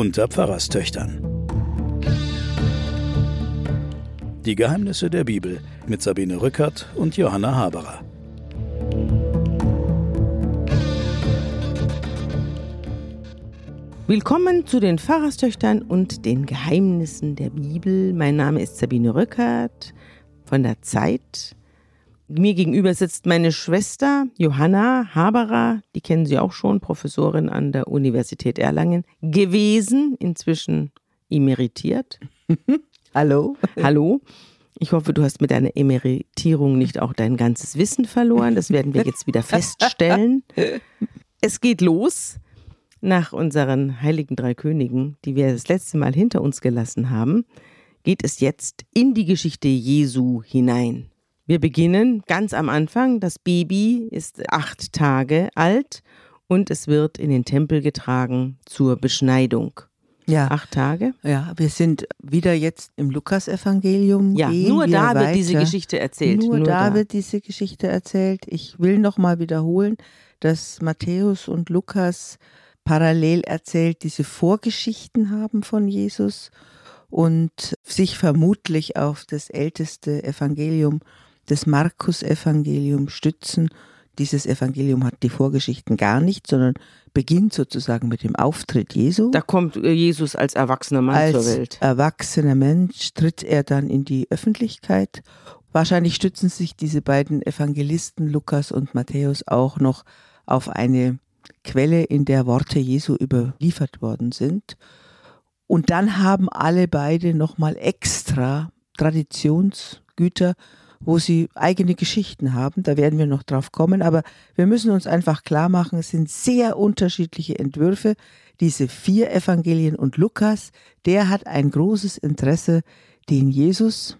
unter Pfarrerstöchtern. Die Geheimnisse der Bibel mit Sabine Rückert und Johanna Haberer. Willkommen zu den Pfarrerstöchtern und den Geheimnissen der Bibel. Mein Name ist Sabine Rückert von der Zeit. Mir gegenüber sitzt meine Schwester Johanna Haberer, die kennen Sie auch schon, Professorin an der Universität Erlangen gewesen, inzwischen emeritiert. Hallo. Hallo. Ich hoffe, du hast mit deiner Emeritierung nicht auch dein ganzes Wissen verloren. Das werden wir jetzt wieder feststellen. Es geht los nach unseren heiligen drei Königen, die wir das letzte Mal hinter uns gelassen haben, geht es jetzt in die Geschichte Jesu hinein. Wir beginnen ganz am Anfang. Das Baby ist acht Tage alt und es wird in den Tempel getragen zur Beschneidung. Ja. Acht Tage? Ja, wir sind wieder jetzt im Lukasevangelium. Ja, nur da weiter. wird diese Geschichte erzählt. Nur, da da. wird diese Geschichte erzählt. Ich will nochmal wiederholen, dass Matthäus und Lukas parallel erzählt diese Vorgeschichten haben von Jesus und sich vermutlich auf das älteste Evangelium, das Markus-Evangelium stützen. Dieses Evangelium hat die Vorgeschichten gar nicht, sondern beginnt sozusagen mit dem Auftritt Jesu. Da kommt äh, Jesus als erwachsener Mann Als zur Welt. erwachsener Mensch tritt er dann in die Öffentlichkeit. Wahrscheinlich stützen sich diese beiden Evangelisten Lukas und Matthäus auch noch auf eine Quelle, in der Worte Jesu überliefert worden sind. Und dann haben alle beide nochmal extra Traditionsgüter, wo sie eigene Geschichten haben. Da werden wir noch drauf kommen. Aber wir müssen uns einfach klar machen, es sind sehr unterschiedliche Entwürfe. Diese vier Evangelien und Lukas, der hat ein großes Interesse, den Jesus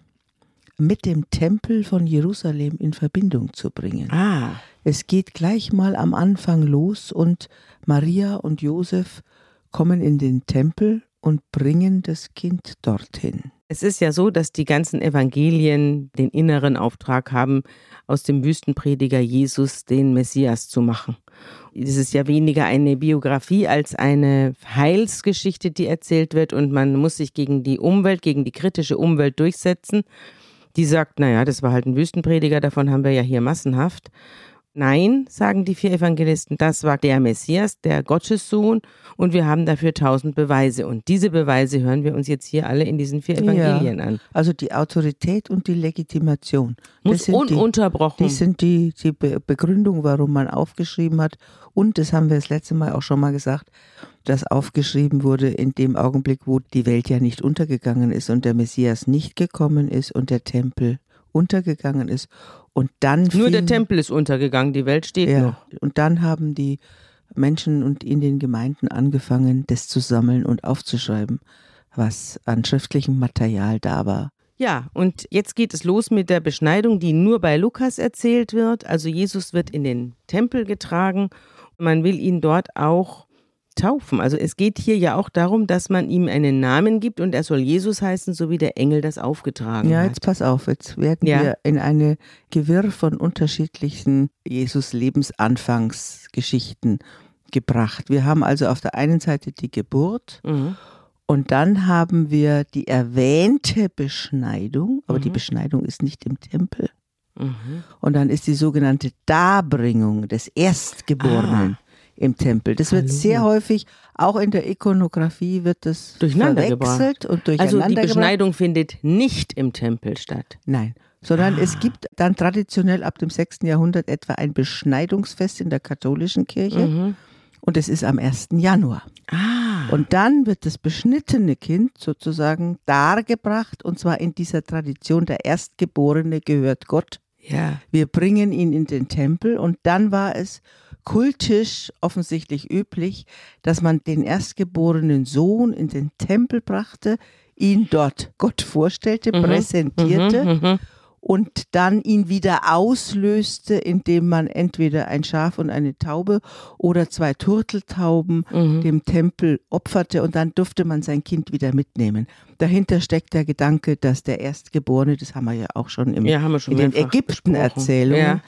mit dem Tempel von Jerusalem in Verbindung zu bringen. Ah, Es geht gleich mal am Anfang los und Maria und Josef kommen in den Tempel und bringen das Kind dorthin. es ist ja so, dass die ganzen Evangelien den inneren Auftrag haben, aus dem Wüstenprediger Jesus den Messias zu machen. Es ist ja weniger eine Biografie als eine Heilsgeschichte, die erzählt wird und man muss sich gegen die Umwelt, gegen die kritische Umwelt durchsetzen. Die sagt, naja, das war halt ein Wüstenprediger, davon haben wir ja hier massenhaft. Nein, sagen die vier Evangelisten, das war der Messias, der Gottessohn und wir haben dafür tausend Beweise. Und diese Beweise hören wir uns jetzt hier alle in diesen vier Evangelien Ja. an. Also die Autorität und die Legitimation. Muss das sind die, ununterbrochen. das sind die, die Be Begründung, warum man aufgeschrieben hat. Und das haben wir das letzte Mal auch schon mal gesagt, dass aufgeschrieben wurde in dem Augenblick, wo die Welt ja nicht untergegangen ist und der Messias nicht gekommen ist und der Tempel untergegangen ist. Und dann Nur der fielen- Tempel ist untergegangen, die Welt steht noch. Ja, und dann haben die Menschen und in den Gemeinden angefangen, das zu sammeln und aufzuschreiben, was an schriftlichem Material da war. Ja, und jetzt geht es los mit der Beschneidung, die nur bei Lukas erzählt wird. Also Jesus wird in den Tempel getragen. Man will ihn dort auch taufen. Also es geht hier ja auch darum, dass man ihm einen Namen gibt und er soll Jesus heißen, so wie der Engel das aufgetragen Ja, hat. jetzt pass auf, jetzt werden Ja. wir in eine Gewirr von unterschiedlichen Jesus-Lebensanfangsgeschichten gebracht. Wir haben also auf der einen Seite die Geburt Mhm. und dann haben wir die erwähnte Beschneidung, aber die Mhm. Beschneidung ist nicht im Tempel. Mhm. Und dann ist die sogenannte Darbringung des Erstgeborenen im Tempel. Das wird. Hallo. sehr häufig, auch in der Ikonografie wird das Durcheinander verwechselt und durcheinander Also die gebracht. Beschneidung findet nicht im Tempel statt. Nein, sondern Ah. es gibt dann traditionell ab dem 6. Jahrhundert etwa ein Beschneidungsfest in der katholischen Kirche Mhm. und es ist am 1. Januar. Ah. Und dann wird das beschnittene Kind sozusagen dargebracht und zwar in dieser Tradition, der Erstgeborene gehört Gott. ja. Wir bringen ihn in den Tempel und dann war es kultisch offensichtlich üblich, dass man den erstgeborenen Sohn in den Tempel brachte, ihn dort Gott vorstellte, Mhm. präsentierte Mhm, mhm. und dann ihn wieder auslöste, indem man entweder ein Schaf und eine Taube oder zwei Turteltauben Mhm. dem Tempel opferte und dann durfte man sein Kind wieder mitnehmen. Dahinter steckt der Gedanke, dass der Erstgeborene, das haben wir ja auch schon im, Ja, schon in den. Ägypten-Erzählungen, Ja.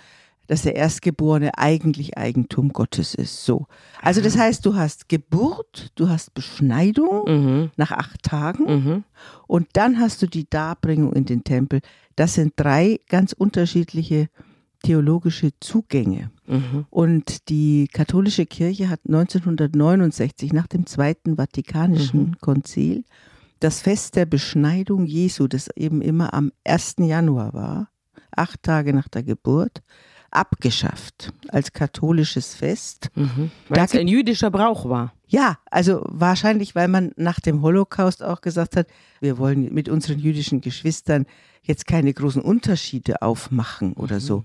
Dass der Erstgeborene eigentlich Eigentum Gottes ist. So. Also das heißt, du hast Geburt, du hast Beschneidung Mhm. nach acht Tagen Mhm. und dann hast du die Darbringung in den Tempel. Das sind drei ganz unterschiedliche theologische Zugänge. Mhm. Und die katholische Kirche hat 1969 nach dem Zweiten Vatikanischen Konzil das Fest der Beschneidung Jesu, das eben immer am 1. Januar war, acht Tage nach der Geburt, abgeschafft als katholisches Fest. Mhm. Weil es gibt- ein jüdischer Brauch war. Ja, also wahrscheinlich, weil man nach dem Holocaust auch gesagt hat, wir wollen mit unseren jüdischen Geschwistern jetzt keine großen Unterschiede aufmachen oder so.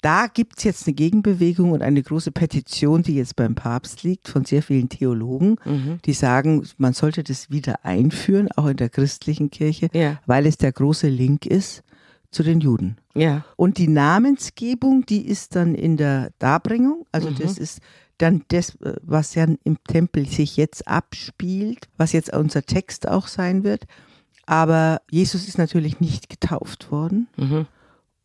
Da gibt's jetzt eine Gegenbewegung und eine große Petition, die jetzt beim Papst liegt, von sehr vielen Theologen, Mhm. die sagen, man sollte das wieder einführen, auch in der christlichen Kirche, Ja. weil es der große Link ist zu den Juden. Ja. Und die Namensgebung, die ist dann in der Darbringung. Also Mhm. das ist dann das, äh, was ja im Tempel sich jetzt abspielt, was jetzt unser Text auch sein wird. Aber Jesus ist natürlich nicht getauft worden. Mhm.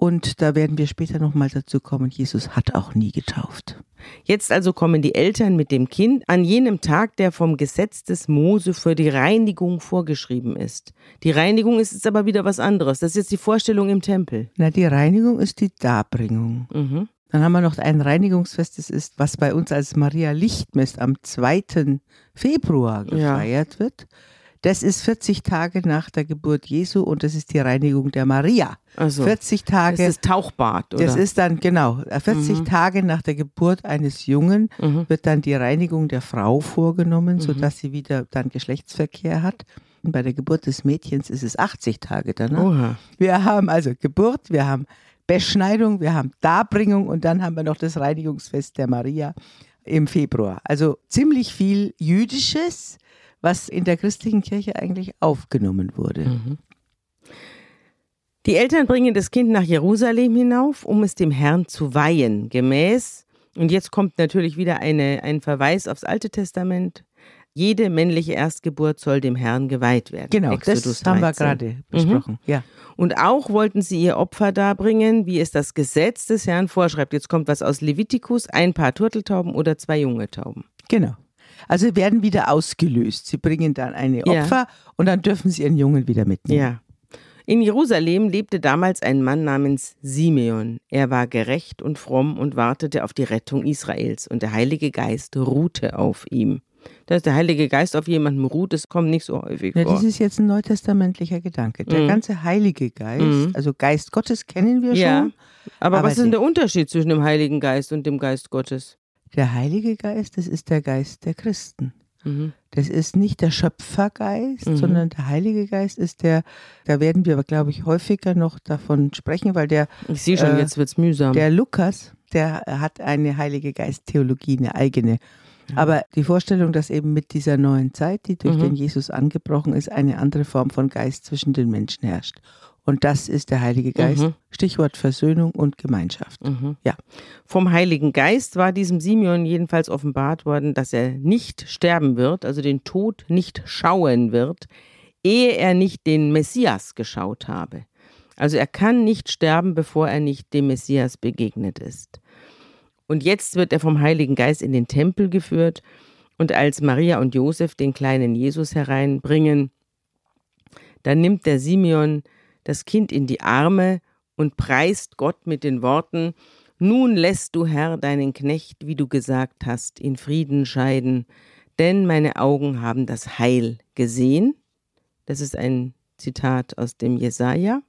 Und da werden wir später nochmal dazu kommen, Jesus hat auch nie getauft. Jetzt also kommen die Eltern mit dem Kind an jenem Tag, der vom Gesetz des Mose für die Reinigung vorgeschrieben ist. Die Reinigung ist jetzt aber wieder was anderes. Das ist jetzt die Vorstellung im Tempel. Na, die Reinigung ist die Darbringung. Mhm. Dann haben wir noch ein Reinigungsfest, das ist, was bei uns als Maria Lichtmess am 2. Februar Ja. gefeiert wird. Das ist 40 Tage nach der Geburt Jesu und das ist die Reinigung der Maria. Also, 40 das Tage, ist Tauchbad, oder? das ist dann, genau, 40 Mhm. Tage nach der Geburt eines Jungen Mhm. wird dann die Reinigung der Frau vorgenommen, sodass sie wieder dann Geschlechtsverkehr hat. Und bei der Geburt des Mädchens ist es 80 Tage danach. Oha. Wir haben also Geburt, wir haben Beschneidung, wir haben Darbringung und dann haben wir noch das Reinigungsfest der Maria im Februar. Also ziemlich viel Jüdisches, was in der christlichen Kirche eigentlich aufgenommen wurde. Die Eltern bringen das Kind nach Jerusalem hinauf, um es dem Herrn zu weihen, gemäß, und jetzt kommt natürlich wieder eine, ein Verweis aufs Alte Testament, jede männliche Erstgeburt soll dem Herrn geweiht werden. Genau, Exodus das haben wir 13. gerade besprochen. Ja. Und auch wollten sie ihr Opfer darbringen, wie es das Gesetz des Herrn vorschreibt. Jetzt kommt was aus Levitikus, ein paar Turteltauben oder zwei junge Tauben. Genau. Also sie werden wieder ausgelöst. Sie bringen dann eine Ja. Opfer und dann dürfen sie ihren Jungen wieder mitnehmen. Ja. In Jerusalem lebte damals ein Mann namens Simeon. Er war gerecht und fromm und wartete auf die Rettung Israels. Und der Heilige Geist ruhte auf ihm. Dass der Heilige Geist auf jemandem ruht, das kommt nicht so häufig Ja, vor. das ist jetzt ein neutestamentlicher Gedanke. Der Mhm. ganze Heilige Geist, Mhm. also Geist Gottes kennen wir Ja. schon. Aber, aber was ist denn der Unterschied zwischen dem Heiligen Geist und dem Geist Gottes? Der Heilige Geist, das ist der Geist der Christen. Mhm. Das ist nicht der Schöpfergeist, Mhm. sondern der Heilige Geist ist der, da werden wir aber, glaube ich, häufiger noch davon sprechen, weil der, Ich sehe schon, Äh, jetzt wird's mühsam. der Lukas, der hat eine Heilige Geist-Theologie, eine eigene. Aber die Vorstellung, dass eben mit dieser neuen Zeit, die durch Mhm. den Jesus angebrochen ist, eine andere Form von Geist zwischen den Menschen herrscht. Und das ist der Heilige Geist. Mhm. Stichwort Versöhnung und Gemeinschaft. Mhm. Ja. Vom Heiligen Geist war diesem Simeon jedenfalls offenbart worden, dass er nicht sterben wird, also den Tod nicht schauen wird, ehe er nicht den Messias geschaut habe. Also er kann nicht sterben, bevor er nicht dem Messias begegnet ist. Und jetzt wird er vom Heiligen Geist in den Tempel geführt und als Maria und Josef den kleinen Jesus hereinbringen, dann nimmt der Simeon das Kind in die Arme und preist Gott mit den Worten, Nun lässt du, Herr, deinen Knecht, wie du gesagt hast, in Frieden scheiden, denn meine Augen haben das Heil gesehen. Das ist ein Zitat aus dem Jesaja.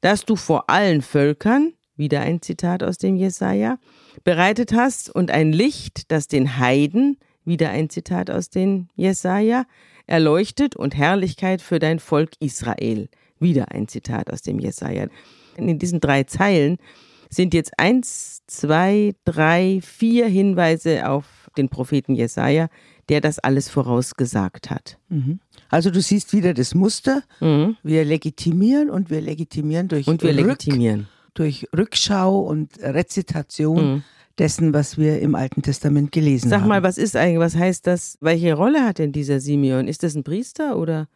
Dass du vor allen Völkern, wieder ein Zitat aus dem Jesaja, bereitet hast und ein Licht, das den Heiden, wieder ein Zitat aus dem Jesaja, erleuchtet und Herrlichkeit für dein Volk Israel. Wieder ein Zitat aus dem Jesaja. In diesen drei Zeilen sind jetzt eins, zwei, drei, vier Hinweise auf den Propheten Jesaja, der das alles vorausgesagt hat. Mhm. Also du siehst wieder das Muster. Mhm. Wir legitimieren und wir legitimieren durch, Und wir Rück- legitimieren. durch Rückschau und Rezitation Mhm. dessen, was wir im Alten Testament gelesen Sag haben. mal, was ist eigentlich, was heißt das? Welche Rolle hat denn dieser Simeon? Ist das ein Priester oder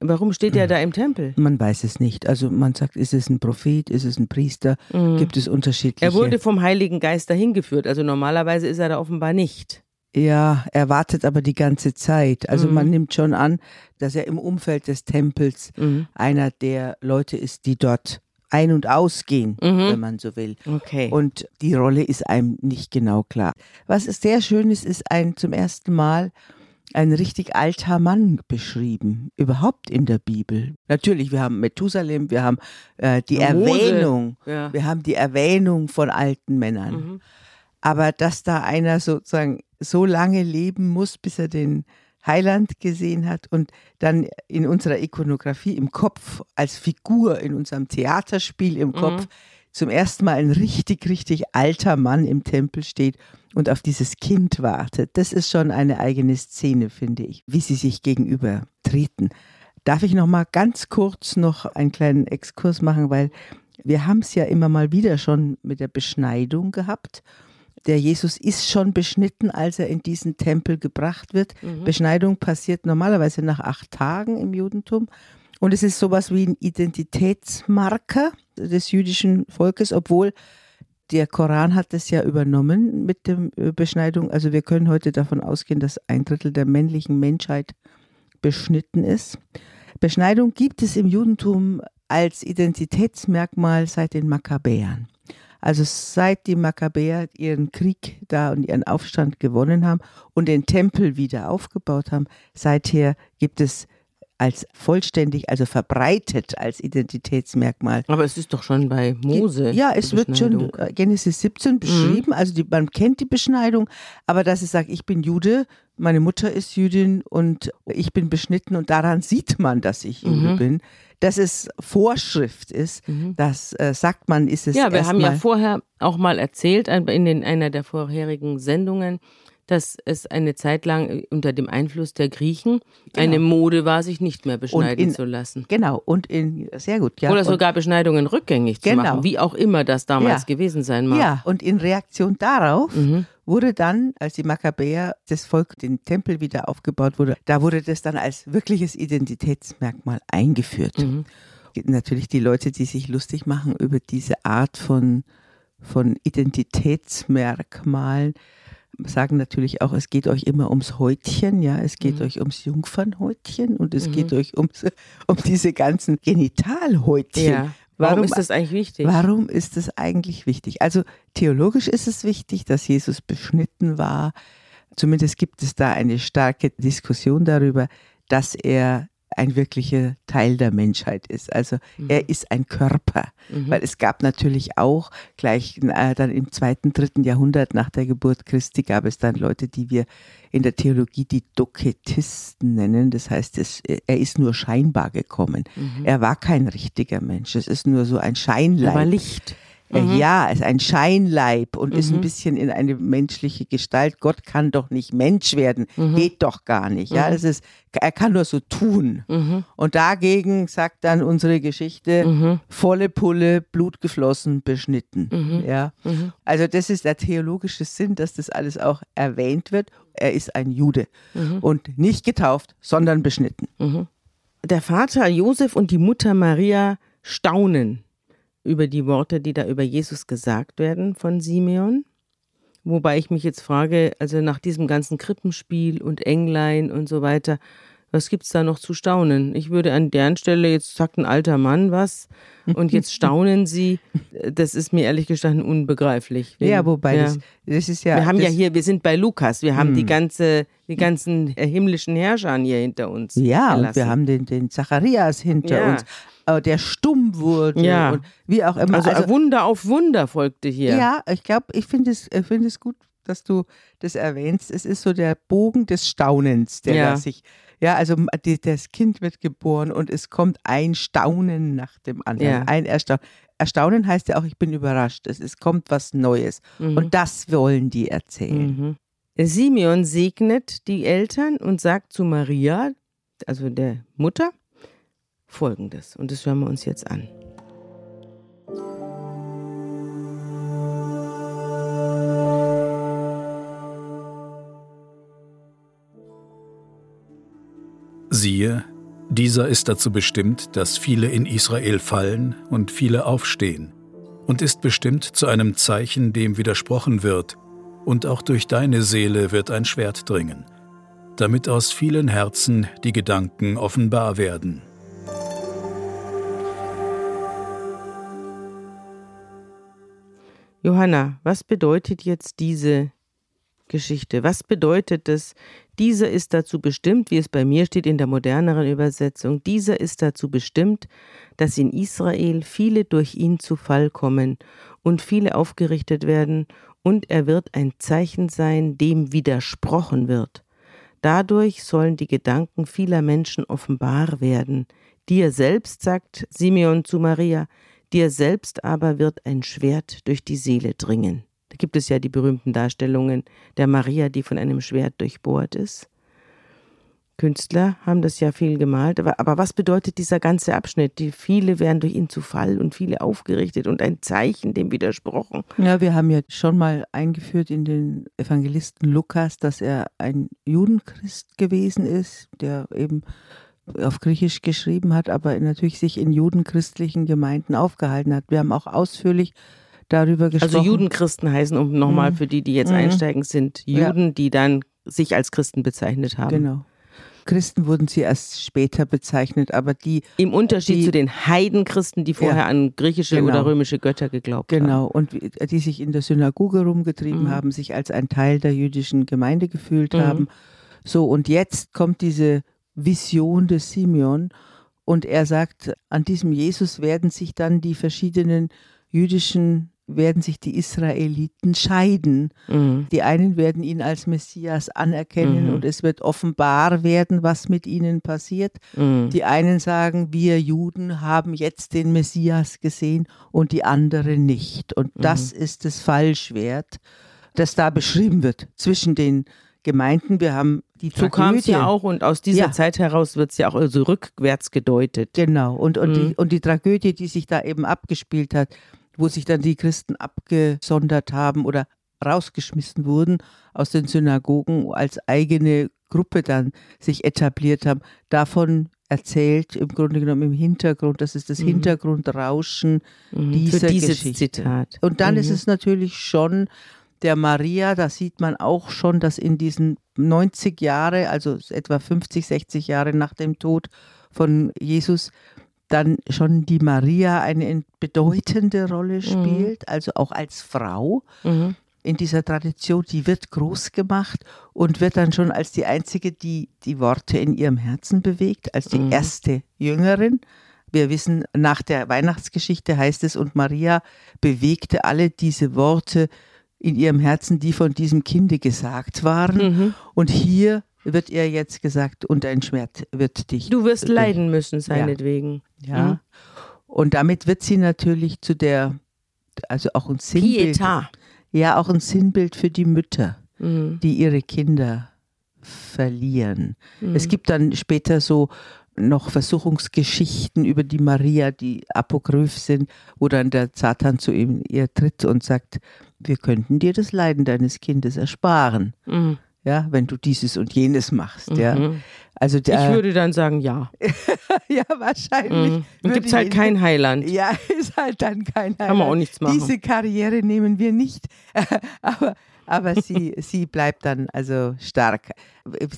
Warum steht er da im Tempel? Man weiß es nicht. Also man sagt, ist es ein Prophet, ist es ein Priester? Mhm. Gibt es unterschiedliche? Er wurde vom Heiligen Geist dahin geführt, also normalerweise ist er da offenbar nicht. Ja, er wartet aber die ganze Zeit. Also Mhm. man nimmt schon an, dass er im Umfeld des Tempels Mhm. einer der Leute ist, die dort ein- und ausgehen, Mhm. wenn man so will. Okay. Und die Rolle ist einem nicht genau klar. Was sehr schön ist, ist ein zum ersten Mal ein richtig alter Mann beschrieben, überhaupt in der Bibel. Natürlich, wir haben Methusalem, wir haben äh, die Mose. Erwähnung, ja. wir haben die Erwähnung von alten Männern. Mhm. Aber dass da einer sozusagen so lange leben muss, bis er den Heiland gesehen hat und dann in unserer Ikonografie im Kopf als Figur in unserem Theaterspiel im Kopf zum ersten Mal ein richtig, richtig alter Mann im Tempel steht und auf dieses Kind wartet. Das ist schon eine eigene Szene, finde ich, wie sie sich gegenüber treten. Darf ich noch mal ganz kurz noch einen kleinen Exkurs machen, weil wir haben es ja immer mal wieder schon mit der Beschneidung gehabt. Der Jesus ist schon beschnitten, als er in diesen Tempel gebracht wird. Beschneidung passiert normalerweise nach acht Tagen im Judentum. Und es ist sowas wie ein Identitätsmarker des jüdischen Volkes, obwohl der Koran hat es ja übernommen mit der Beschneidung. Also wir können heute davon ausgehen, dass ein Drittel der männlichen Menschheit beschnitten ist. Beschneidung gibt es im Judentum als Identitätsmerkmal seit den Makkabäern. Also seit die Makkabäer ihren Krieg da und ihren Aufstand gewonnen haben und den Tempel wieder aufgebaut haben, seither gibt es als vollständig, also verbreitet als Identitätsmerkmal Aber es ist doch schon bei Mose. ja, es wird schon. Mhm. äh, Genesis 17 beschrieben, also die, man kennt die Beschneidung, aber dass es sagt, ich bin Jude, meine Mutter ist Jüdin und ich bin beschnitten und daran sieht man, dass ich Jude Mhm. bin. Dass es Vorschrift ist, das äh, sagt man, ist es Ja, wir haben ja vorher auch mal erzählt, in den, einer der vorherigen Sendungen, dass es eine Zeit lang äh, unter dem Einfluss der Griechen eine Mode war, sich nicht mehr beschneiden in- zu lassen. Genau, und in, sehr gut, ja. Oder und, sogar Beschneidungen rückgängig zu Genau. machen, wie auch immer das damals Ja. gewesen sein mag. Ja, und in Reaktion darauf Mhm. wurde dann, als die Makkabäer, das Volk, den Tempel wieder aufgebaut wurde, da wurde das dann als wirkliches Identitätsmerkmal eingeführt. Mhm. Natürlich die Leute, die sich lustig machen über diese Art von, von Identitätsmerkmalen, sagen natürlich auch, es geht euch immer ums Häutchen, ja, es geht euch ums Jungfernhäutchen und es geht euch ums, um diese ganzen Genitalhäutchen. Ja. Warum, ist das eigentlich wichtig? Warum ist es eigentlich wichtig? Also theologisch ist es wichtig, dass Jesus beschnitten war. Zumindest gibt es da eine starke Diskussion darüber, dass er ein wirklicher Teil der Menschheit ist. Also er ist ein Körper, weil es gab natürlich auch gleich äh, dann im zweiten, dritten Jahrhundert nach der Geburt Christi gab es dann Leute, die wir in der Theologie die Doketisten nennen. Das heißt, es, er ist nur scheinbar gekommen. Er war kein richtiger Mensch. Es ist nur so ein Scheinleib. Aber Licht. Äh, Ja, es ist ein Scheinleib und ist Mhm. ein bisschen in eine menschliche Gestalt. Gott kann doch nicht Mensch werden, Mhm. geht doch gar nicht. Ja, das ist, er kann nur so tun. Und dagegen sagt dann unsere Geschichte, Mhm. volle Pulle, Blut geflossen, beschnitten. Mhm. Ja, also das ist der theologische Sinn, dass das alles auch erwähnt wird. Er ist ein Jude Mhm. und nicht getauft, sondern beschnitten. Der Vater Josef und die Mutter Maria staunen über die Worte, die da über Jesus gesagt werden von Simeon. Wobei ich mich jetzt frage, also nach diesem ganzen Krippenspiel und Englein und so weiter, was gibt's da noch zu staunen? Ich würde an deren Stelle, jetzt sagt ein alter Mann was und jetzt staunen sie. Das ist mir ehrlich gestanden unbegreiflich. Ja, wobei ja. Das, das ist ja. wir haben ja hier, wir sind bei Lukas, wir haben die ganze, die ganzen himmlischen Herrscher hier hinter uns. Ja, und wir haben den, den Zacharias hinter Ja. uns, äh, der stumm wurde Ja. und wie auch immer. Also, Wunder auf Wunder folgte hier. ja, ich glaube, ich finde es, ich finde es gut, dass du das erwähnst. Es ist so der Bogen des Staunens, der Ja. sich, ja, also die, das Kind wird geboren und es kommt ein Staunen nach dem anderen, Ja. ein Erstaunen. Erstaunen heißt ja auch, ich bin überrascht. Es, es kommt was Neues. Und das wollen die erzählen. Mhm. Simeon segnet die Eltern und sagt zu Maria, also der Mutter, folgendes. Und das hören wir uns jetzt an. Siehe, Dieser ist dazu bestimmt, dass viele in Israel fallen und viele aufstehen, und ist bestimmt zu einem Zeichen, dem widersprochen wird, und auch durch deine Seele wird ein Schwert dringen, damit aus vielen Herzen die Gedanken offenbar werden. Johanna, was bedeutet jetzt diese Geschichte? Was bedeutet es, dieser ist dazu bestimmt, wie es bei mir steht in der moderneren Übersetzung, dieser ist dazu bestimmt, dass in Israel viele durch ihn zu Fall kommen und viele aufgerichtet werden, und er wird ein Zeichen sein, dem widersprochen wird. Dadurch sollen die Gedanken vieler Menschen offenbar werden. Dir selbst, sagt Simeon zu Maria, dir selbst aber wird ein Schwert durch die Seele dringen. Da gibt es ja die berühmten Darstellungen der Maria, die von einem Schwert durchbohrt ist. Künstler haben das ja viel gemalt, aber, aber was bedeutet dieser ganze Abschnitt? Die viele werden durch ihn zu Fall und viele aufgerichtet und ein Zeichen dem widersprochen. Ja, wir haben ja schon mal eingeführt in den Evangelisten Lukas, dass er ein Judenchrist gewesen ist, der eben auf Griechisch geschrieben hat, aber natürlich sich in judenchristlichen Gemeinden aufgehalten hat. Wir haben auch ausführlich darüber also gesprochen. Also Judenchristen heißen, um nochmal mhm. für die, die jetzt mhm. einsteigen, sind Juden, ja. die dann sich als Christen bezeichnet haben. Genau. Christen wurden sie erst später bezeichnet, aber die. Im Unterschied die, zu den Heidenchristen, die vorher ja, an griechische genau, oder römische Götter geglaubt genau, haben. Genau, und die sich in der Synagoge rumgetrieben mhm. haben, sich als ein Teil der jüdischen Gemeinde gefühlt mhm. haben. So, und jetzt kommt diese Vision des Simeon und er sagt, an diesem Jesus werden sich dann die verschiedenen jüdischen werden sich die Israeliten scheiden. Mhm. Die einen werden ihn als Messias anerkennen mhm. und es wird offenbar werden, was mit ihnen passiert. Mhm. Die einen sagen, wir Juden haben jetzt den Messias gesehen und die anderen nicht. Und das mhm. ist das Fallschwert, das da beschrieben wird zwischen den Gemeinden. Wir haben die So kam es ja auch und aus dieser ja. Zeit heraus wird es ja auch also rückwärts gedeutet. Genau, und, und, die, mhm. und die Tragödie, die sich da eben abgespielt hat, wo sich dann die Christen abgesondert haben oder rausgeschmissen wurden aus den Synagogen als eigene Gruppe dann sich etabliert haben. Davon erzählt im Grunde genommen im Hintergrund, das ist das mhm. Hintergrundrauschen mhm. dieser Geschichte. Zitat. Und dann mhm. ist es natürlich schon der Maria, da sieht man auch schon, dass in diesen 90 Jahre, also etwa 50, 60 Jahre nach dem Tod von Jesus, dann schon die Maria eine bedeutende Rolle mhm. spielt, mhm. also auch als Frau. Mhm. In dieser Tradition, die wird groß gemacht und wird dann schon als die einzige, die die Worte in ihrem Herzen bewegt, als die mhm. erste Jüngerin. Wir wissen, nach der Weihnachtsgeschichte heißt es, und Maria bewegte alle diese Worte in ihrem Herzen, die von diesem Kinde gesagt waren. Mhm. Und hier wird ihr jetzt gesagt, und ein Schwert wird dich. Du wirst leiden müssen, seinetwegen. Ja. ja. Mhm. Und damit wird sie natürlich zu der, also auch ein Sinnbild. Pietà. Ja, auch ein Sinnbild für die Mütter, mhm. die ihre Kinder verlieren. Mhm. Es gibt dann später so noch Versuchungsgeschichten über die Maria, die apokryph sind, wo dann der Satan zu ihm ihr tritt und sagt, wir könnten dir das Leiden deines Kindes ersparen. Mhm ja, wenn du dieses und jenes machst, mhm. ja. Also der, ich würde dann sagen, ja. ja, wahrscheinlich. Mhm. Gibt es halt kein Heiland. Ja, ist halt dann kein Heiland. Kann man auch nichts machen. Diese Karriere nehmen wir nicht. aber aber sie, sie bleibt dann also stark.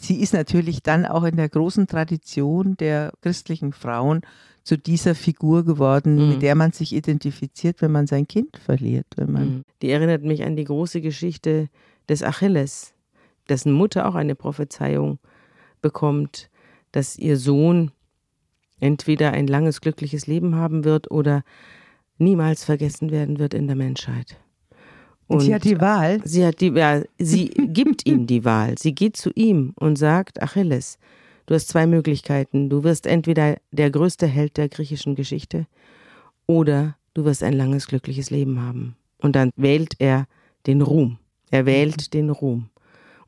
Sie ist natürlich dann auch in der großen Tradition der christlichen Frauen zu dieser Figur geworden, mhm. mit der man sich identifiziert, wenn man sein Kind verliert. Wenn man mhm. Die erinnert mich an die große Geschichte des Achilles dessen Mutter auch eine Prophezeiung bekommt, dass ihr Sohn entweder ein langes, glückliches Leben haben wird oder niemals vergessen werden wird in der Menschheit. Und sie hat die Wahl. Sie hat die, ja, sie gibt ihm die Wahl. Sie geht zu ihm und sagt, Achilles, du hast zwei Möglichkeiten. Du wirst entweder der größte Held der griechischen Geschichte oder du wirst ein langes, glückliches Leben haben. Und dann wählt er den Ruhm. Er wählt den Ruhm.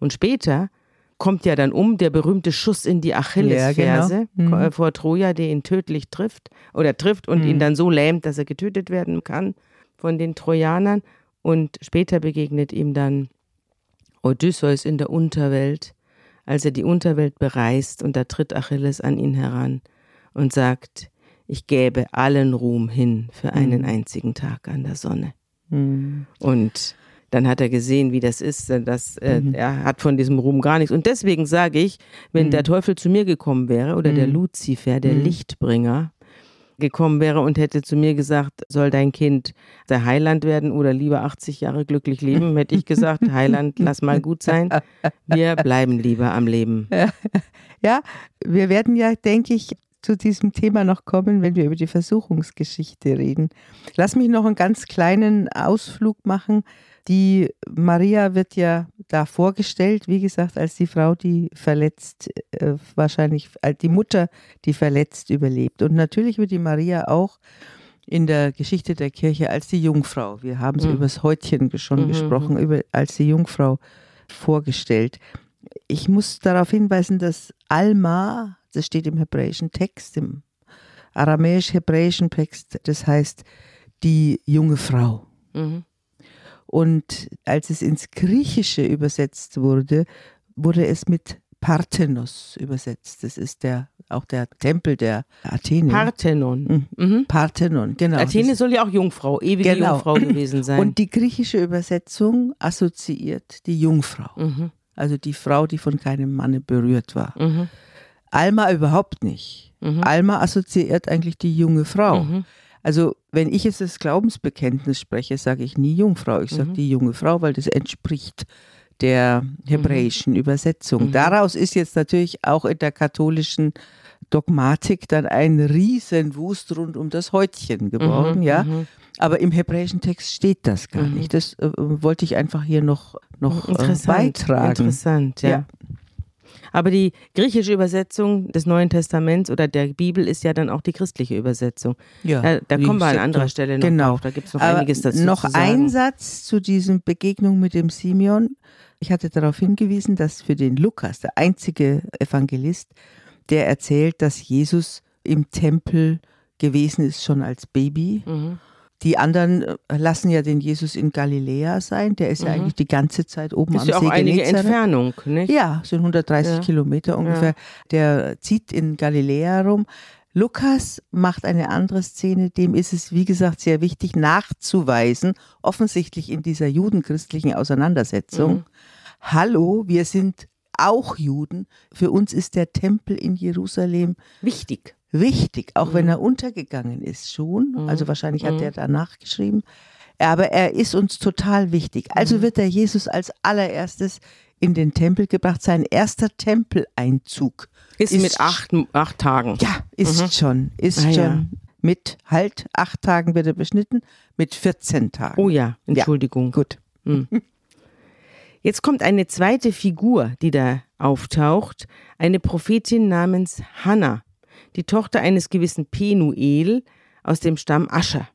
Und später kommt ja dann um der berühmte Schuss in die Achillesferse ja, genau. mhm. vor Troja, der ihn tödlich trifft oder trifft und mhm. ihn dann so lähmt, dass er getötet werden kann von den Trojanern. Und später begegnet ihm dann Odysseus in der Unterwelt, als er die Unterwelt bereist und da tritt Achilles an ihn heran und sagt, ich gäbe allen Ruhm hin für einen einzigen Tag an der Sonne. Mhm. Und dann hat er gesehen, wie das ist. Dass, äh, Mhm. Er hat von diesem Ruhm gar nichts. Und deswegen sage ich, wenn Mhm. der Teufel zu mir gekommen wäre oder der Mhm. Luzifer, der Mhm. Lichtbringer, gekommen wäre und hätte zu mir gesagt, soll dein Kind der Heiland werden oder lieber 80 Jahre glücklich leben, hätte ich gesagt, Heiland, lass mal gut sein. Wir bleiben lieber am Leben. Ja, wir werden ja, denke ich, zu diesem Thema noch kommen, wenn wir über die Versuchungsgeschichte reden. Lass mich noch einen ganz kleinen Ausflug machen. Die Maria wird ja da vorgestellt, wie gesagt, als die Frau, die verletzt, äh, wahrscheinlich als die Mutter, die verletzt überlebt. Und natürlich wird die Maria auch in der Geschichte der Kirche als die Jungfrau, wir haben so Mhm. übers Häutchen schon Mhm. gesprochen, über, als die Jungfrau vorgestellt. Ich muss darauf hinweisen, dass Alma, das steht im hebräischen Text, im aramäisch-hebräischen Text, das heißt die junge Frau. Mhm. Und als es ins Griechische übersetzt wurde, wurde es mit Parthenos übersetzt. Das ist der, auch der Tempel der Athene. Parthenon. Mhm. Parthenon, genau. Athene soll ja auch Jungfrau, ewige Genau. Jungfrau gewesen sein. Und die griechische Übersetzung assoziiert die Jungfrau. mhm. Also die Frau, die von keinem Manne berührt war. Mhm. Alma überhaupt nicht. Mhm. Alma assoziiert eigentlich die junge Frau. Mhm. Also wenn ich jetzt das Glaubensbekenntnis spreche, sage ich nie Jungfrau, ich sage Mhm. die junge Frau, weil das entspricht der hebräischen Übersetzung. Mhm. Daraus ist jetzt natürlich auch in der katholischen Dogmatik dann ein Riesenwust rund um das Häutchen geworden, Mhm. ja. Mhm. Aber im hebräischen Text steht das gar Mhm. nicht. Das äh, wollte ich einfach hier noch, noch äh, beitragen. Interessant, ja. Ja. Aber die griechische Übersetzung des Neuen Testaments oder der Bibel ist ja dann auch die christliche Übersetzung. Ja, Da, da wie kommen wir an anderer Stelle noch genau. drauf. Da gibt es noch Aber einiges dazu noch ein Satz zu diesem Begegnung mit dem Simeon. Ich hatte darauf hingewiesen, dass für den Lukas, der einzige Evangelist, der erzählt, dass Jesus im Tempel gewesen ist, schon als Baby. Mhm. Die anderen äh, lassen ja den Jesus in Galiläa sein. Der ist ja Mhm. eigentlich die ganze Zeit oben Ist am ja auch See einige Genezareth. Entfernung, nicht? Ja, sind 130 Ja. Kilometer ungefähr. Der zieht in Galiläa rum. Lukas macht eine andere Szene, dem ist es, wie gesagt, sehr wichtig nachzuweisen, offensichtlich in dieser judenchristlichen Auseinandersetzung. Mhm. Hallo, wir sind auch Juden. Für uns ist der Tempel in Jerusalem Wichtig. wichtig, auch Mhm. wenn er untergegangen ist schon. Mhm. Also wahrscheinlich hat Mhm. er danach geschrieben. Aber er ist uns total wichtig. Also Mhm. wird der Jesus als allererstes in den Tempel gebracht. Sein erster Tempeleinzug. Ist, Ist mit acht, acht Tagen. Ja, ist Mhm. schon, ist Ah, ja. schon. Mit halt acht Tagen wird er beschnitten, mit 14 Tagen. Oh ja, Entschuldigung. Gut. Jetzt kommt eine zweite Figur, die da auftaucht, eine Prophetin namens Hannah, die Tochter eines gewissen Penuel aus dem Stamm Ascher.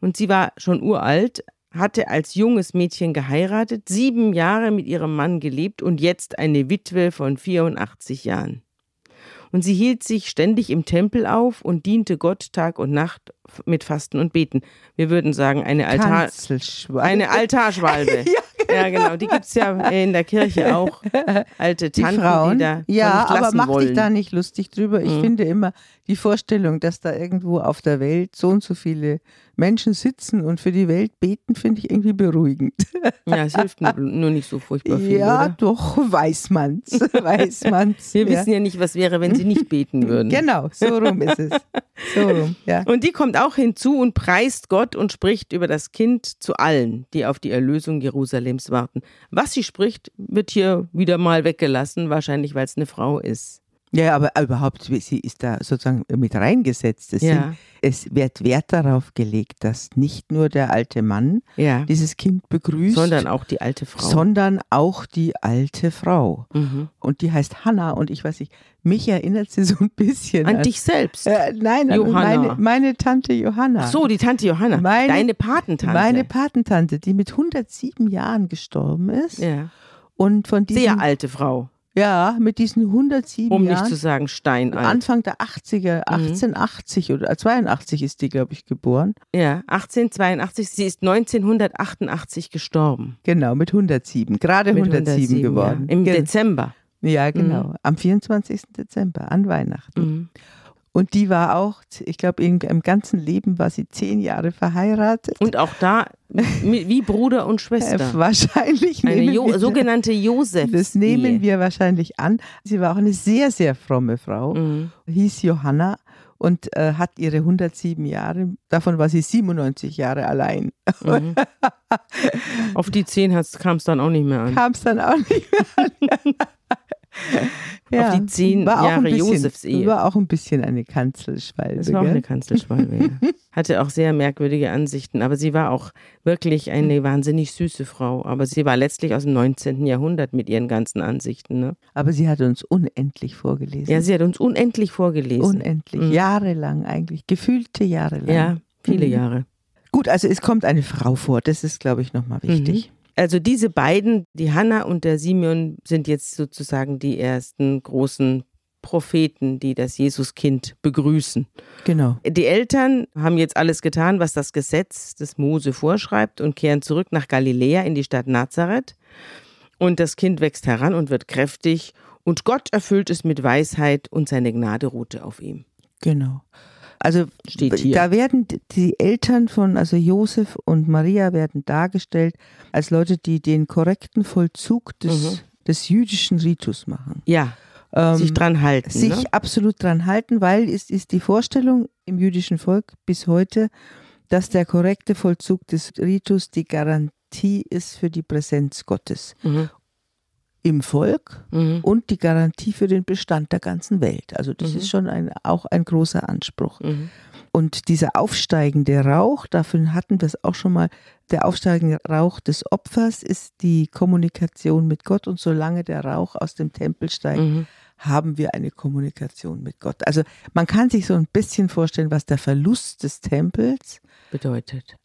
Und sie war schon uralt, hatte als junges Mädchen geheiratet, sieben Jahre mit ihrem Mann gelebt und jetzt eine Witwe von 84 Jahren. Und sie hielt sich ständig im Tempel auf und diente Gott Tag und Nacht mit Fasten und Beten. Wir würden sagen, eine Altar, eine Altarschwalbe. ja, genau. Die gibt es ja in der Kirche auch. Alte die Tanten, Frauen. die da ja, aber mach wollen. dich da nicht lustig drüber. Ich Mhm. finde immer die Vorstellung, dass da irgendwo auf der Welt so und so viele Menschen sitzen und für die Welt beten, finde ich irgendwie beruhigend. Ja, es hilft nur, nur nicht so furchtbar viel, ja, oder? doch, weiß man's. weiß man's. Wir ja. wissen ja nicht, was wäre, wenn sie nicht beten würden. Genau, so rum ist es. So rum, ja. Und die kommt auch hinzu und preist Gott und spricht über das Kind zu allen, die auf die Erlösung Jerusalems warten. Was sie spricht, wird hier wieder mal weggelassen, wahrscheinlich weil es eine Frau ist. Ja, aber überhaupt, sie ist da sozusagen mit reingesetzt. Es, Ja. sind, es wird Wert darauf gelegt, dass nicht nur der alte Mann Ja. dieses Kind begrüßt, Sondern auch die alte Frau. sondern auch die alte Frau. Mhm. Und die heißt Hannah und ich weiß nicht, mich erinnert sie so ein bisschen An dich selbst. Äh, nein, an Johanna. meine, meine Tante Johanna. Ach so, die Tante Johanna. Meine- Deine Patentante. Meine Patentante, die mit 107 Jahren gestorben ist. ja. Und von diesen, Sehr alte Frau, ja, mit diesen 107 um nicht Jahren. zu sagen steinalt. Anfang der 80er, 1880 oder 82 ist die, glaube ich, geboren. ja, 1882. Sie ist 1988 gestorben. Genau, mit 107. Gerade Mit 107, geworden. Ja. Im Ge- Dezember. Ja, genau. Am 24. Dezember, an Weihnachten. Mhm. Und die war auch, ich glaube, im ganzen Leben war sie zehn Jahre verheiratet. Und auch da wie Bruder und Schwester. Äh, wahrscheinlich. Eine jo wir, sogenannte Josef. Das nehmen wir wahrscheinlich an. Sie war auch eine sehr, sehr fromme Frau, mhm. hieß Johanna und äh, hat ihre 107 Jahre, davon war sie 97 Jahre allein. Mhm. Auf die 10 kam es dann auch nicht mehr an. Kam es dann auch nicht mehr an. ja, auf die zehn Jahre Josefs Ehe. War auch ein bisschen eine Kanzelschwalbe. Das war auch eine Kanzelschwalbe, ja. Hatte auch sehr merkwürdige Ansichten, aber sie war auch wirklich eine wahnsinnig süße Frau. Aber sie war letztlich aus dem 19. Jahrhundert mit ihren ganzen Ansichten. Ne? Aber sie hat uns unendlich vorgelesen. Ja, sie hat uns unendlich vorgelesen. Unendlich, mhm. jahrelang eigentlich, gefühlte Jahre lang. Ja, viele mhm. Jahre. Gut, also es kommt eine Frau vor, das ist, glaube ich, nochmal wichtig. Mhm also diese beiden, die Hanna und der Simeon, sind jetzt sozusagen die ersten großen Propheten, die das Jesuskind begrüßen. Genau. Die Eltern haben jetzt alles getan, was das Gesetz des Mose vorschreibt und kehren zurück nach Galiläa in die Stadt Nazareth. Und das Kind wächst heran und wird kräftig und Gott erfüllt es mit Weisheit und seine Gnade ruhte auf ihm. Genau. Also da werden die Eltern von, also Josef und Maria werden dargestellt als Leute, die den korrekten Vollzug des, mhm. des jüdischen Ritus machen. Ja. Ähm, sich dran halten. Sich ne? absolut dran halten, weil es ist die Vorstellung im jüdischen Volk bis heute, dass der korrekte Vollzug des Ritus die Garantie ist für die Präsenz Gottes. Mhm im Volk mhm. und die Garantie für den Bestand der ganzen Welt. Also das mhm. ist schon ein, auch ein großer Anspruch. Mhm. Und dieser aufsteigende Rauch, dafür hatten wir es auch schon mal, der aufsteigende Rauch des Opfers ist die Kommunikation mit Gott und solange der Rauch aus dem Tempel steigt, mhm. haben wir eine Kommunikation mit Gott. Also man kann sich so ein bisschen vorstellen, was der Verlust des Tempels bedeutet.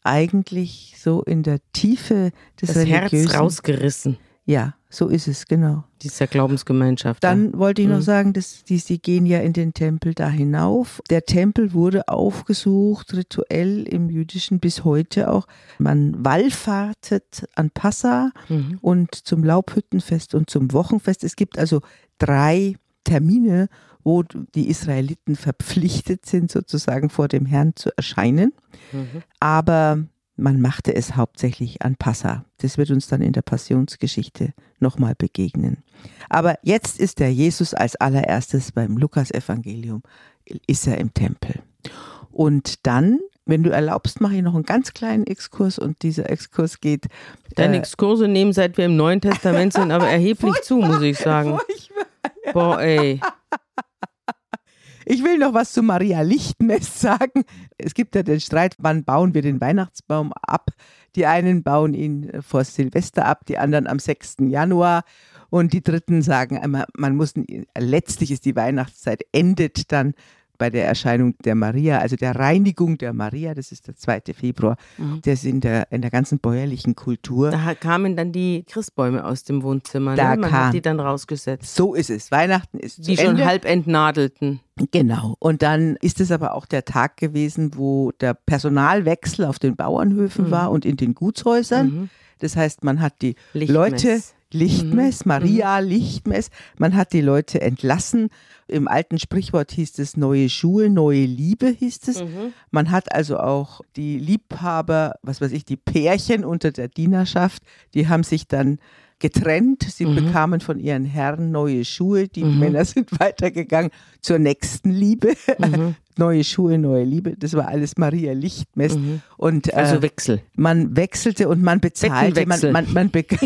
Sie so in der Tiefe des das Religiösen. Herz rausgerissen. Ja, so ist es, genau. Dieser Glaubensgemeinschaft. Dann ja. wollte ich noch mhm. sagen, dass die, die gehen ja in den Tempel da hinauf. Der Tempel wurde aufgesucht, rituell im Jüdischen bis heute auch. Man wallfahrtet an Passa mhm. und zum Laubhüttenfest und zum Wochenfest. Es gibt also drei Termine, wo die Israeliten verpflichtet sind, sozusagen vor dem Herrn zu erscheinen. Mhm. Aber man machte es hauptsächlich an Passa. Das wird uns dann in der Passionsgeschichte nochmal begegnen. Aber jetzt ist der Jesus als allererstes beim Lukasevangelium, ist er im Tempel. Und dann, wenn du erlaubst, mache ich noch einen ganz kleinen Exkurs und dieser Exkurs geht. Deine äh, Exkurse nehmen, seit wir im Neuen Testament sind, aber erheblich zu, muss ich sagen. Boah, ey. Ich will noch was zu Maria Lichtmess sagen. Es gibt ja den Streit, wann bauen wir den Weihnachtsbaum ab? Die einen bauen ihn vor Silvester ab, die anderen am 6. Januar. Und die Dritten sagen einmal, man muss, letztlich ist die Weihnachtszeit, endet dann bei der Erscheinung der Maria, also der Reinigung der Maria, das ist der 2. Februar, mhm. das ist in der, in der ganzen bäuerlichen Kultur. Da kamen dann die Christbäume aus dem Wohnzimmer, ne? da ne? man kam, hat die dann rausgesetzt. So ist es, Weihnachten ist Die schon halb entnadelten. Genau. Und dann ist es aber auch der Tag gewesen, wo der Personalwechsel auf den Bauernhöfen mhm. war und in den Gutshäusern. Mhm. Das heißt, man hat die Lichtmess. Leute Lichtmess, mhm. Maria mhm. Lichtmess. Man hat die Leute entlassen. Im alten Sprichwort hieß es neue Schuhe, neue Liebe hieß es. Mhm. Man hat also auch die Liebhaber, was weiß ich, die Pärchen unter der Dienerschaft, die haben sich dann getrennt. Sie mhm. bekamen von ihren Herren neue Schuhe. Die mhm. Männer sind weitergegangen zur nächsten Liebe. Mhm. neue Schuhe, neue Liebe. Das war alles Maria Lichtmess. Mhm. Und, äh, also Wechsel. Man wechselte und man bezahlte. Man, man, man, bek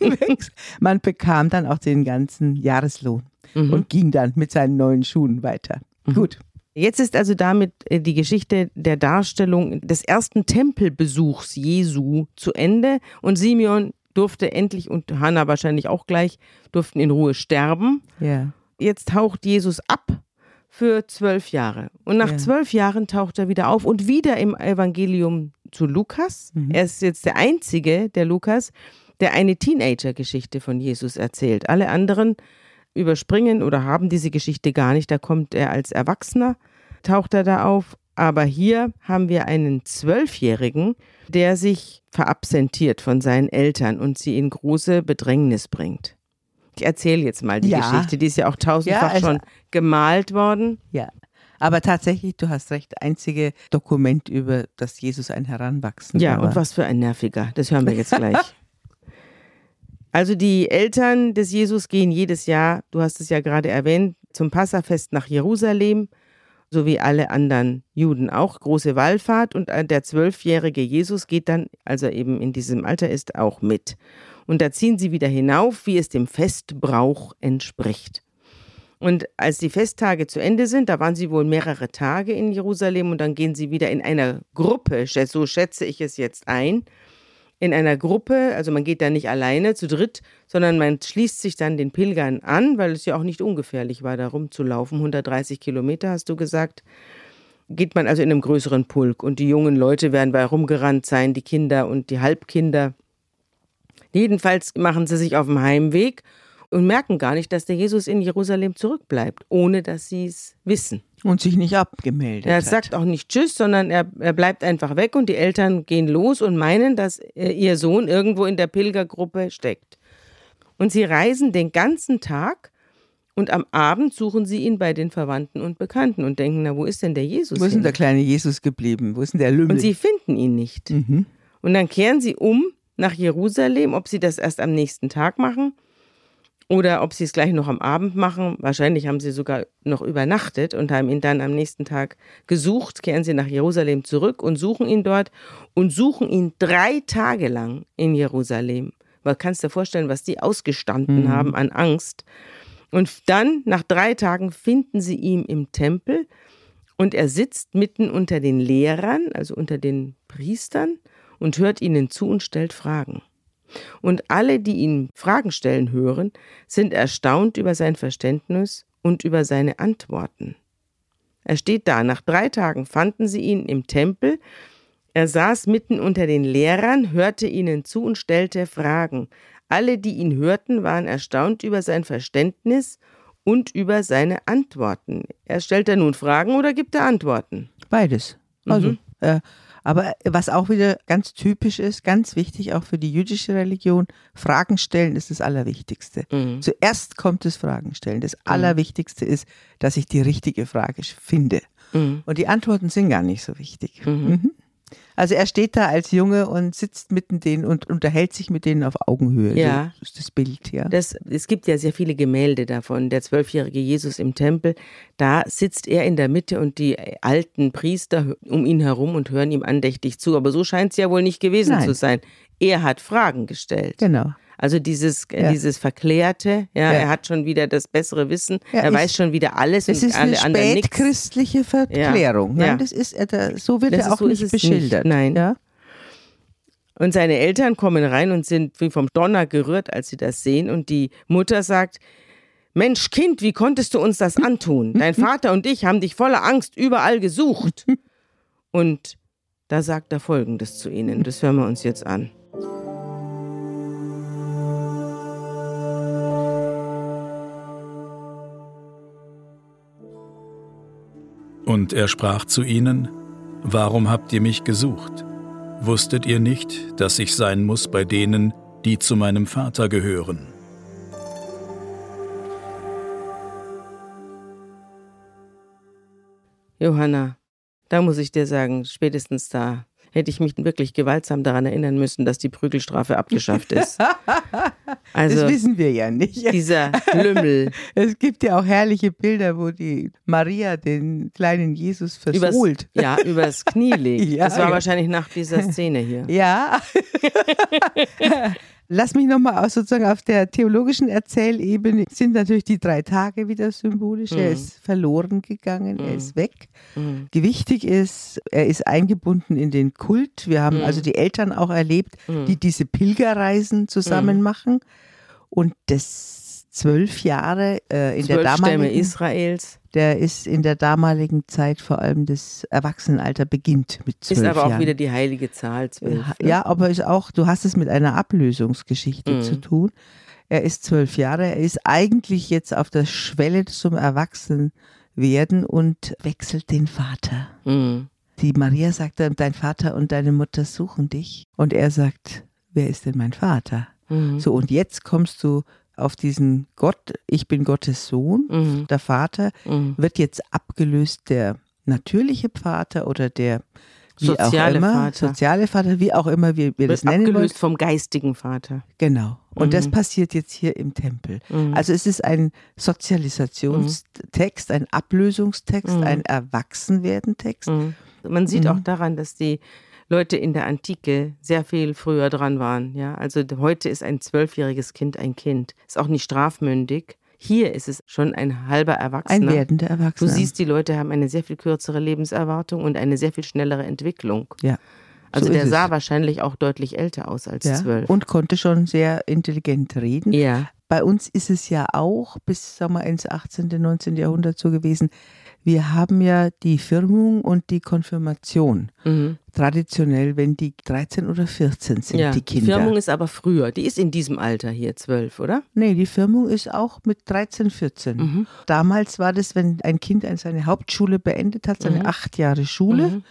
man, bekam dann auch den ganzen Jahreslohn mhm. und ging dann mit seinen neuen Schuhen weiter. Mhm. Gut. Jetzt ist also damit äh, die Geschichte der Darstellung des ersten Tempelbesuchs Jesu zu Ende und Simeon durfte endlich und Hannah wahrscheinlich auch gleich, durften in Ruhe sterben. Ja. Jetzt taucht Jesus ab für zwölf Jahre. Und nach ja. zwölf Jahren taucht er wieder auf und wieder im Evangelium zu Lukas. Mhm. Er ist jetzt der Einzige, der Lukas, der eine Teenager-Geschichte von Jesus erzählt. Alle anderen überspringen oder haben diese Geschichte gar nicht. Da kommt er als Erwachsener, taucht er da auf. Aber hier haben wir einen Zwölfjährigen, der sich verabsentiert von seinen Eltern und sie in große Bedrängnis bringt. Ich erzähle jetzt mal die ja. Geschichte, die ist ja auch tausendfach ja, schon gemalt worden. Ja, Aber tatsächlich, du hast recht, einzige Dokument über das Jesus ein Heranwachsen. Ja, und was für ein nerviger. Das hören wir jetzt gleich. also die Eltern des Jesus gehen jedes Jahr, du hast es ja gerade erwähnt, zum Passafest nach Jerusalem, so wie alle anderen Juden auch, große Wallfahrt und der zwölfjährige Jesus geht dann, als er eben in diesem Alter ist, auch mit. Und da ziehen sie wieder hinauf, wie es dem Festbrauch entspricht. Und als die Festtage zu Ende sind, da waren sie wohl mehrere Tage in Jerusalem und dann gehen sie wieder in einer Gruppe, so schätze ich es jetzt ein, in einer Gruppe, also man geht da nicht alleine zu dritt, sondern man schließt sich dann den Pilgern an, weil es ja auch nicht ungefährlich war, da rumzulaufen. 130 Kilometer hast du gesagt. Geht man also in einem größeren Pulk und die jungen Leute werden bei rumgerannt sein, die Kinder und die Halbkinder. Jedenfalls machen sie sich auf dem Heimweg und merken gar nicht, dass der Jesus in Jerusalem zurückbleibt, ohne dass sie es wissen. Und sich nicht abgemeldet. Er sagt auch nicht Tschüss, sondern er, er bleibt einfach weg und die Eltern gehen los und meinen, dass äh, ihr Sohn irgendwo in der Pilgergruppe steckt. Und sie reisen den ganzen Tag und am Abend suchen sie ihn bei den Verwandten und Bekannten und denken, na, wo ist denn der Jesus? Wo ist denn der kleine Jesus geblieben? Wo ist denn der Lümmel? Und sie finden ihn nicht. Mhm. Und dann kehren sie um nach Jerusalem, ob sie das erst am nächsten Tag machen oder ob sie es gleich noch am Abend machen. Wahrscheinlich haben sie sogar noch übernachtet und haben ihn dann am nächsten Tag gesucht, kehren sie nach Jerusalem zurück und suchen ihn dort und suchen ihn drei Tage lang in Jerusalem. Weil kannst dir vorstellen, was die ausgestanden mhm. haben an Angst. Und dann, nach drei Tagen, finden sie ihn im Tempel und er sitzt mitten unter den Lehrern, also unter den Priestern, und hört ihnen zu und stellt Fragen. Und alle, die ihn Fragen stellen hören, sind erstaunt über sein Verständnis und über seine Antworten. Er steht da, nach drei Tagen fanden sie ihn im Tempel, er saß mitten unter den Lehrern, hörte ihnen zu und stellte Fragen. Alle, die ihn hörten, waren erstaunt über sein Verständnis und über seine Antworten. Er stellt er nun Fragen oder gibt er Antworten? Beides. Also, mhm. äh, aber was auch wieder ganz typisch ist, ganz wichtig auch für die jüdische Religion, Fragen stellen ist das Allerwichtigste. Mhm. Zuerst kommt das Fragen stellen. Das mhm. Allerwichtigste ist, dass ich die richtige Frage finde. Mhm. Und die Antworten sind gar nicht so wichtig. Mhm. Also er steht da als Junge und sitzt mitten denen und unterhält sich mit denen auf Augenhöhe. Ja. So ist das Bild, ja. Das, es gibt ja sehr viele Gemälde davon. Der zwölfjährige Jesus im Tempel, da sitzt er in der Mitte und die alten Priester um ihn herum und hören ihm andächtig zu. Aber so scheint es ja wohl nicht gewesen Nein. zu sein. Er hat Fragen gestellt. Genau. Also dieses, ja. dieses Verklärte, ja, ja, er hat schon wieder das bessere Wissen, ja, er weiß schon wieder alles das und ist alle eine spätchristliche Verklärung. Nein, das ist, so wird das er auch so nicht beschildert. Nicht. Nein. Ja? Und seine Eltern kommen rein und sind wie vom Donner gerührt, als sie das sehen. Und die Mutter sagt, Mensch, Kind, wie konntest du uns das antun? Dein Vater und ich haben dich voller Angst überall gesucht. Und da sagt er Folgendes zu ihnen. Das hören wir uns jetzt an. Und er sprach zu ihnen, Warum habt ihr mich gesucht? Wusstet ihr nicht, dass ich sein muss bei denen, die zu meinem Vater gehören? Johanna, da muss ich dir sagen, spätestens da hätte ich mich wirklich gewaltsam daran erinnern müssen, dass die Prügelstrafe abgeschafft ist. Also, das wissen wir ja nicht. Dieser Lümmel. Es gibt ja auch herrliche Bilder, wo die Maria den kleinen Jesus versohlt. Übers, ja, übers Knie legt. Ja, das war ja. wahrscheinlich nach dieser Szene hier. Ja. Lass mich nochmal sozusagen auf der theologischen Erzählebene sind natürlich die drei Tage wieder symbolisch. Mhm. Er ist verloren gegangen, mhm. er ist weg. Mhm. Wichtig ist, er ist eingebunden in den Kult. Wir haben mhm. also die Eltern auch erlebt, mhm. die diese Pilgerreisen zusammen mhm. machen. Und das zwölf Jahre äh, in Zwölf der damaligen Stämme Israels der ist in der damaligen Zeit vor allem das Erwachsenenalter beginnt mit zwölf Ist aber Jahren. auch wieder die heilige Zahl zwölf. Ne? Ja, aber ist auch, du hast es mit einer Ablösungsgeschichte mhm. zu tun. Er ist zwölf Jahre, er ist eigentlich jetzt auf der Schwelle zum Erwachsenwerden und wechselt den Vater. Mhm. Die Maria sagt dann, dein Vater und deine Mutter suchen dich. Und er sagt, wer ist denn mein Vater? Mhm. So, und jetzt kommst du auf diesen Gott, ich bin Gottes Sohn, Mhm. der Vater, Mhm. wird jetzt abgelöst der natürliche Vater oder der wie Soziale auch immer, Vater. soziale Vater, wie auch immer wir, wir das nennen wollen. abgelöst vom geistigen Vater. Genau. Und das Mhm. passiert jetzt hier im Tempel. Mhm. Also es ist ein Sozialisationstext, ein Ablösungstext, Mhm. ein Erwachsenwerdentext. Mhm. Man sieht Mhm. auch daran, dass die Leute in der Antike sehr viel früher dran waren. Ja, also heute ist ein zwölfjähriges Kind ein Kind, ist auch nicht strafmündig. Hier ist es schon ein halber Ein Erwachsener. werdender Du Erwachsener. siehst, die Leute haben eine sehr viel kürzere Lebenserwartung und eine sehr viel schnellere Entwicklung. ja. Also so der sah es. wahrscheinlich auch deutlich älter aus als ja. zwölf. Und konnte schon sehr intelligent reden. ja. Bei uns ist es ja auch bis sagen wir, ins 18., 19. Jahrhundert so gewesen. Wir haben ja die Firmung und die Konfirmation. Mhm. Traditionell, wenn die 13 oder 14 sind, ja. die Kinder. Firmung ist aber früher. Die ist in diesem Alter hier, zwölf, oder? nee, die Firmung ist auch mit 13, 14. Mhm. Damals war das, wenn ein Kind seine Hauptschule beendet hat, seine Mhm. acht Jahre Schule, Mhm.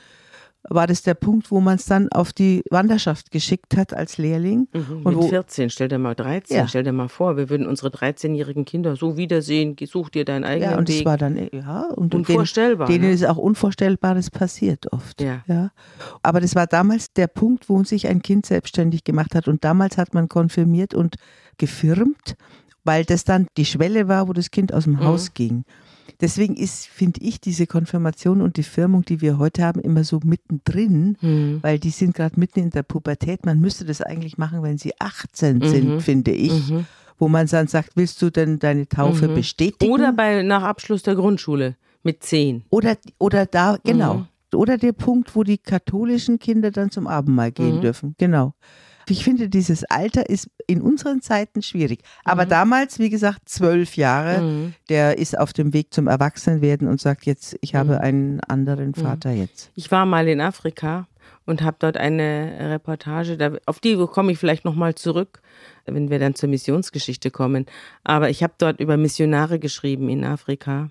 War das der Punkt, wo man es dann auf die Wanderschaft geschickt hat als Lehrling. Mhm. Und Mit wo- 14, stell dir mal 13, Ja. stell dir mal vor, wir würden unsere 13-jährigen Kinder so wiedersehen, such dir deinen eigenen Ja, und Weg. war dann, ja, und denen, Unvorstellbar. denen ne? ist auch Unvorstellbares passiert oft. Ja. Ja. Aber das war damals der Punkt, wo sich ein Kind selbstständig gemacht hat. Und damals hat man konfirmiert und gefirmt, weil das dann die Schwelle war, wo das Kind aus dem Mhm. Haus ging. Deswegen ist, finde ich, diese Konfirmation und die Firmung, die wir heute haben, immer so mittendrin, Mhm. weil die sind gerade mitten in der Pubertät. Man müsste das eigentlich machen, wenn sie 18 sind, Mhm. finde ich. Mhm. Wo man dann sagt, willst du denn deine Taufe Mhm. bestätigen? Oder bei, nach Abschluss der Grundschule mit 10. Oder, oder da, genau. Mhm. Oder der Punkt, wo die katholischen Kinder dann zum Abendmahl gehen Mhm. dürfen. Genau. Ich finde, dieses Alter ist in unseren Zeiten schwierig. Aber damals, wie gesagt, zwölf Jahre, Mhm. der ist auf dem Weg zum Erwachsenwerden und sagt jetzt, ich habe Mhm. einen anderen Vater jetzt. Ich war mal in Afrika und habe dort eine Reportage, auf die komme ich vielleicht nochmal zurück, wenn wir dann zur Missionsgeschichte kommen. Aber ich habe dort über Missionare geschrieben in Afrika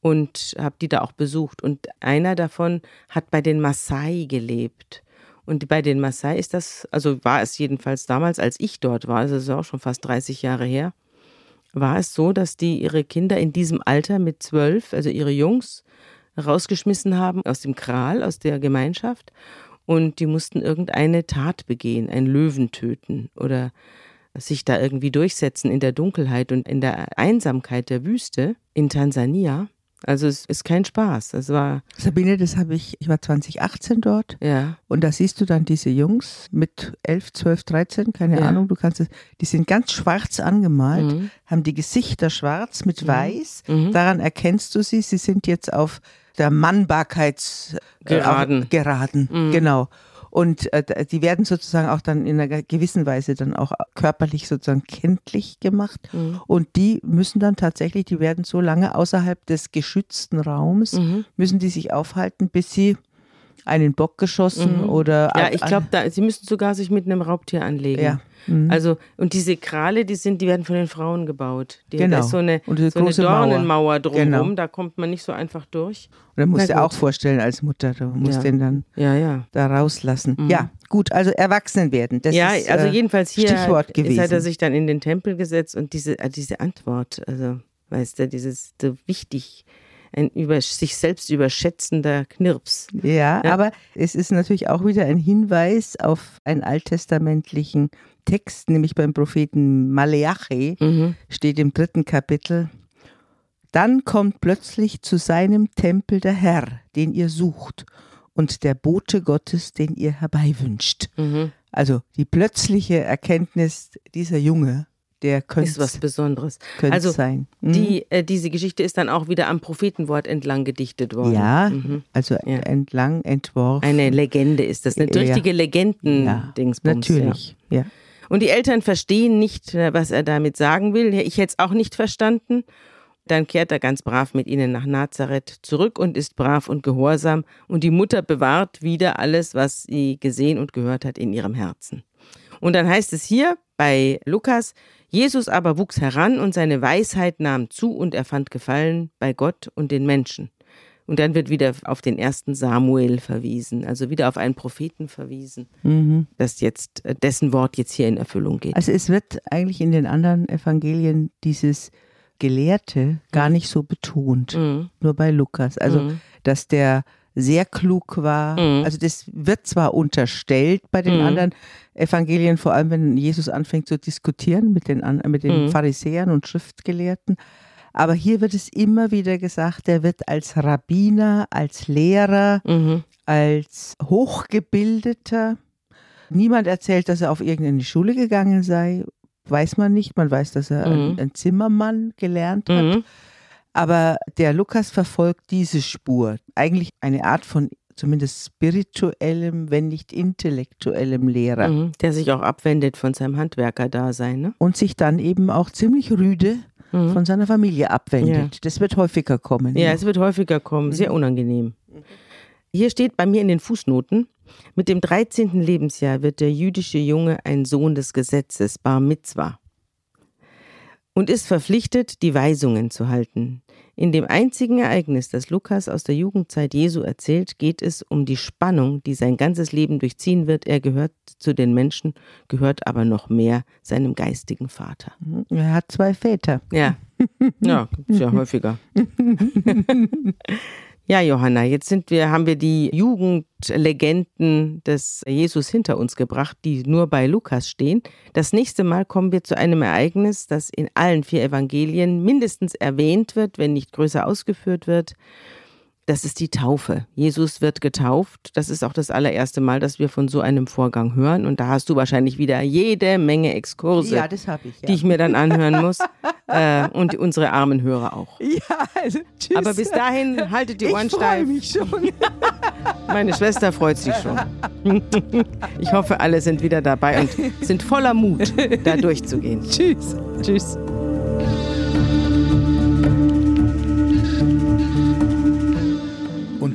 und habe die da auch besucht. Und einer davon hat bei den Maasai gelebt. Und bei den Maasai ist das, also war es jedenfalls damals, als ich dort war, also das ist auch schon fast 30 Jahre her, war es so, dass die ihre Kinder in diesem Alter mit zwölf, also ihre Jungs, rausgeschmissen haben aus dem Kral, aus der Gemeinschaft. Und die mussten irgendeine Tat begehen, einen Löwen töten oder sich da irgendwie durchsetzen in der Dunkelheit und in der Einsamkeit der Wüste in Tansania. Also es ist kein Spaß. Das war, Sabine, das habe ich, ich war 2018 dort ja. und da siehst du dann diese Jungs mit 11, 12, 13, keine Ja. Ahnung, du kannst es, die sind ganz schwarz angemalt, Mhm. haben die Gesichter schwarz mit weiß. Mhm. Daran erkennst du sie, sie sind jetzt auf der Mannbarkeits Geraden. Äh, geraden, Mhm. genau. Und äh, die werden sozusagen auch dann in einer gewissen Weise dann auch körperlich sozusagen kenntlich gemacht. Mhm. Und die müssen dann tatsächlich, die werden so lange außerhalb des geschützten Raums, Mhm. müssen die sich aufhalten, bis sie einen Bock geschossen Mhm. oder Ja, ich glaube, sie müssen sogar sich mit einem Raubtier anlegen. ja. Mhm. Also, und diese Krale, die sind, die werden von den Frauen gebaut. Die, Genau. Da ist so eine, Und diese so eine große Mauer. Dornenmauer drumherum, Genau. da kommt man nicht so einfach durch. Und dann musst du auch vorstellen als Mutter, du musst Ja. den dann Ja, ja. da rauslassen. Mhm. Ja, gut, also erwachsen werden. Das ja, ist, also äh, jedenfalls hier Stichwort ist, gewesen. hat er sich dann in den Tempel gesetzt und diese, äh, diese Antwort, also, weißt du, dieses so wichtig, ein über, sich selbst überschätzender Knirps. Ja, Ja. aber es ist natürlich auch wieder ein Hinweis auf einen alttestamentlichen Text, nämlich beim Propheten Maleachi Mhm. steht im dritten Kapitel. Dann kommt plötzlich zu seinem Tempel der Herr, den ihr sucht, und der Bote Gottes, den ihr herbeiwünscht. Mhm. Also die plötzliche Erkenntnis dieser Junge, der könnte Ist was Besonderes. könnte also sein. Mhm. Die, äh, diese Geschichte ist dann auch wieder am Prophetenwort entlang gedichtet worden. ja, Mhm. also Ja. entlang entworfen. Eine Legende ist das, eine Ja. richtige ja, Legenden-Dingsbums. Ja. natürlich. Ja. Und die Eltern verstehen nicht, äh, was er damit sagen will. Ich hätte es auch nicht verstanden. Dann kehrt er ganz brav mit ihnen nach Nazareth zurück und ist brav und gehorsam. Und die Mutter bewahrt wieder alles, was sie gesehen und gehört hat in ihrem Herzen. Und dann heißt es hier bei Lukas, Jesus aber wuchs heran und seine Weisheit nahm zu und er fand Gefallen bei Gott und den Menschen. Und dann wird wieder auf den ersten Samuel verwiesen, also wieder auf einen Propheten verwiesen, Mhm. dass jetzt äh, dessen Wort jetzt hier in Erfüllung geht. Also es wird eigentlich in den anderen Evangelien dieses Gelehrte gar nicht so betont, Mhm. nur bei Lukas. Also Mhm. dass der sehr klug war. Mhm. Also das wird zwar unterstellt bei den Mhm. anderen Evangelien, vor allem wenn Jesus anfängt zu diskutieren mit den, mit den Mhm. Pharisäern und Schriftgelehrten, aber hier wird es immer wieder gesagt, er wird als Rabbiner, als Lehrer, Mhm. als Hochgebildeter. Niemand erzählt, dass er auf irgendeine Schule gegangen sei. Weiß man nicht. Man weiß, dass er ein, Mhm. ein Zimmermann gelernt hat. Mhm. Aber der Lukas verfolgt diese Spur. Eigentlich eine Art von zumindest spirituellem, wenn nicht intellektuellem Lehrer. Mhm. Der sich auch abwendet von seinem Handwerkerdasein. Ne? Und sich dann eben auch ziemlich rüde Mhm. von seiner Familie abwendet. Ja. Das wird häufiger kommen. Ja, es wird häufiger kommen, sehr unangenehm. Hier steht bei mir in den Fußnoten, mit dem 13. Lebensjahr wird der jüdische Junge ein Sohn des Gesetzes, Bar Mitzvah, und ist verpflichtet, die Weisungen zu halten. In dem einzigen Ereignis, das Lukas aus der Jugendzeit Jesu erzählt, geht es um die Spannung, die sein ganzes Leben durchziehen wird. Er gehört zu den Menschen, gehört aber noch mehr seinem geistigen Vater. Er hat zwei Väter. Ja, ja, gibt's ja häufiger. ja, Johanna, jetzt sind wir, haben wir die Jugendlegenden des Jesus hinter uns gebracht, die nur bei Lukas stehen. Das nächste Mal kommen wir zu einem Ereignis, das in allen vier Evangelien mindestens erwähnt wird, wenn nicht größer ausgeführt wird. Das ist die Taufe. Jesus wird getauft. Das ist auch das allererste Mal, dass wir von so einem Vorgang hören. Und da hast du wahrscheinlich wieder jede Menge Exkurse Ja, ich. Ja. die ich mir dann anhören muss. äh, und unsere armen Hörer auch. ja, also tschüss. Aber bis dahin haltet die Ohren ich freue steif. mich schon. Meine Schwester freut sich schon. Ich hoffe, alle sind wieder dabei und sind voller Mut, da durchzugehen. tschüss. Tschüss.